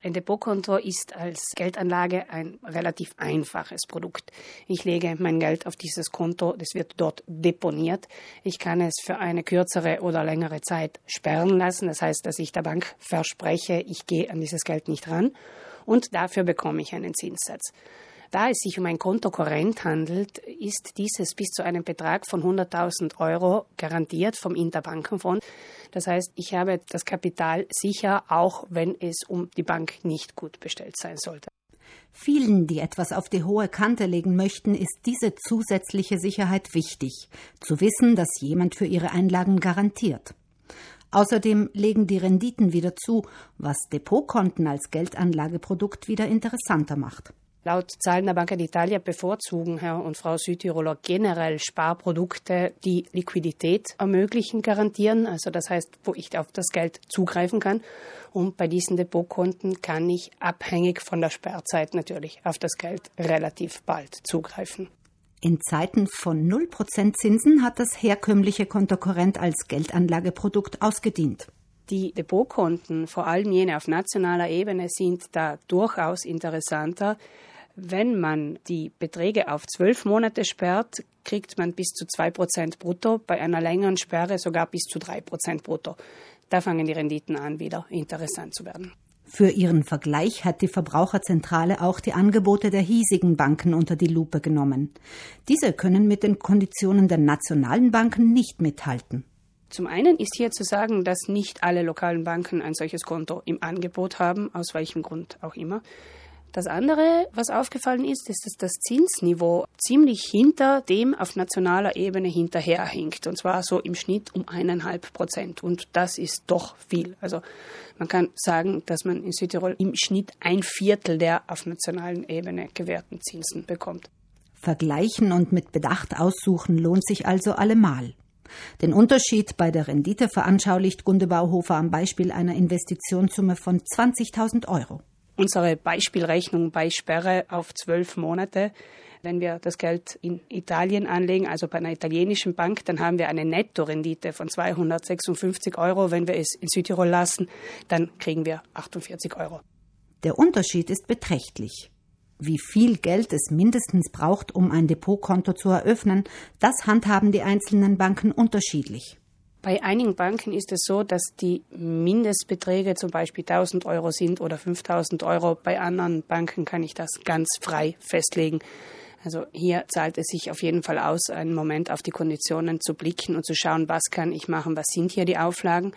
Ein Depotkonto ist als Geldanlage ein relativ einfaches Produkt. Ich lege mein Geld auf dieses Konto, das wird dort deponiert. Ich kann es für eine kürzere oder längere Zeit sperren lassen. Das heißt, dass ich der Bank verspreche, ich gehe an dieses Geld nicht ran und dafür bekomme ich einen Zinssatz. Da es sich um ein Kontokorrent handelt, ist dieses bis zu einem Betrag von 100.000 Euro garantiert vom Interbankenfonds. Das heißt, ich habe das Kapital sicher, auch wenn es um die Bank nicht gut bestellt sein sollte. Vielen, die etwas auf die hohe Kante legen möchten, ist diese zusätzliche Sicherheit wichtig, zu wissen, dass jemand für ihre Einlagen garantiert. Außerdem legen die Renditen wieder zu, was Depotkonten als Geldanlageprodukt wieder interessanter macht. Laut Zahlen der Banca d'Italia bevorzugen Herr und Frau Südtiroler generell Sparprodukte, die Liquidität ermöglichen, garantieren. Also das heißt, wo ich auf das Geld zugreifen kann. Und bei diesen Depotkonten kann ich abhängig von der Sperrzeit natürlich auf das Geld relativ bald zugreifen. In Zeiten von 0% Zinsen hat das herkömmliche Kontokorrent als Geldanlageprodukt ausgedient. Die Depotkonten, vor allem jene auf nationaler Ebene, sind da durchaus interessanter. Wenn man die Beträge auf zwölf Monate sperrt, kriegt man bis zu zwei Prozent brutto, bei einer längeren Sperre sogar bis zu drei Prozent brutto. Da fangen die Renditen an, wieder interessant zu werden. Für ihren Vergleich hat die Verbraucherzentrale auch die Angebote der hiesigen Banken unter die Lupe genommen. Diese können mit den Konditionen der nationalen Banken nicht mithalten. Zum einen ist hier zu sagen, dass nicht alle lokalen Banken ein solches Konto im Angebot haben, aus welchem Grund auch immer. Das andere, was aufgefallen ist, ist, dass das Zinsniveau ziemlich hinter dem auf nationaler Ebene hinterherhinkt. Und zwar so im Schnitt um eineinhalb Prozent. Und das ist doch viel. Also man kann sagen, dass man in Südtirol im Schnitt ein Viertel der auf nationalen Ebene gewährten Zinsen bekommt. Vergleichen und mit Bedacht aussuchen lohnt sich also allemal. Den Unterschied bei der Rendite veranschaulicht Gunde Bauhofer am Beispiel einer Investitionssumme von 20.000 Euro. Unsere Beispielrechnung bei Sperre auf zwölf Monate wenn wir das Geld in Italien anlegen, also bei einer italienischen Bank, dann haben wir eine Nettorendite von 256 Euro. Wenn wir es in Südtirol lassen, dann kriegen wir 48 Euro. Der Unterschied ist beträchtlich. Wie viel Geld es mindestens braucht, um ein Depotkonto zu eröffnen, das handhaben die einzelnen Banken unterschiedlich. Bei einigen Banken ist es so, dass die Mindestbeträge zum Beispiel 1000 Euro sind oder 5000 Euro. Bei anderen Banken kann ich das ganz frei festlegen. Also hier zahlt es sich auf jeden Fall aus, einen Moment auf die Konditionen zu blicken und zu schauen, was kann ich machen, was sind hier die Auflagen.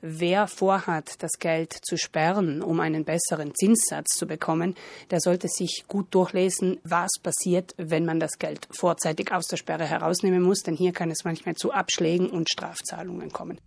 Wer vorhat, das Geld zu sperren, um einen besseren Zinssatz zu bekommen, der sollte sich gut durchlesen, was passiert, wenn man das Geld vorzeitig aus der Sperre herausnehmen muss, denn hier kann es manchmal zu Abschlägen und Strafzahlungen kommen.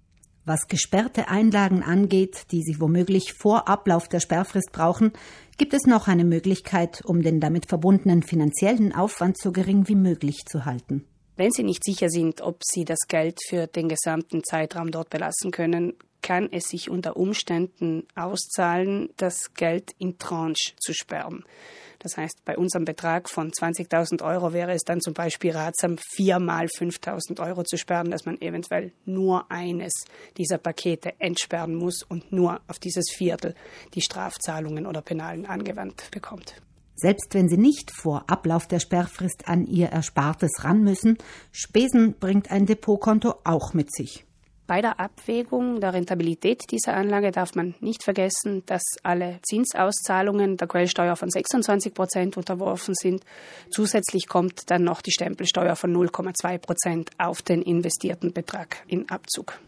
Was gesperrte Einlagen angeht, die Sie womöglich vor Ablauf der Sperrfrist brauchen, gibt es noch eine Möglichkeit, um den damit verbundenen finanziellen Aufwand so gering wie möglich zu halten. Wenn Sie nicht sicher sind, ob Sie das Geld für den gesamten Zeitraum dort belassen können, kann es sich unter Umständen auszahlen, das Geld in Tranche zu sperren. Das heißt, bei unserem Betrag von 20.000 Euro wäre es dann zum Beispiel ratsam, viermal 5.000 Euro zu sperren, dass man eventuell nur eines dieser Pakete entsperren muss und nur auf dieses Viertel die Strafzahlungen oder Penalen angewandt bekommt. Selbst wenn Sie nicht vor Ablauf der Sperrfrist an Ihr Erspartes ran müssen, Spesen bringt ein Depotkonto auch mit sich. Bei der Abwägung der Rentabilität dieser Anlage darf man nicht vergessen, dass alle Zinsauszahlungen der Quellsteuer von 26 Prozent unterworfen sind. Zusätzlich kommt dann noch die Stempelsteuer von 0,2 Prozent auf den investierten Betrag in Abzug.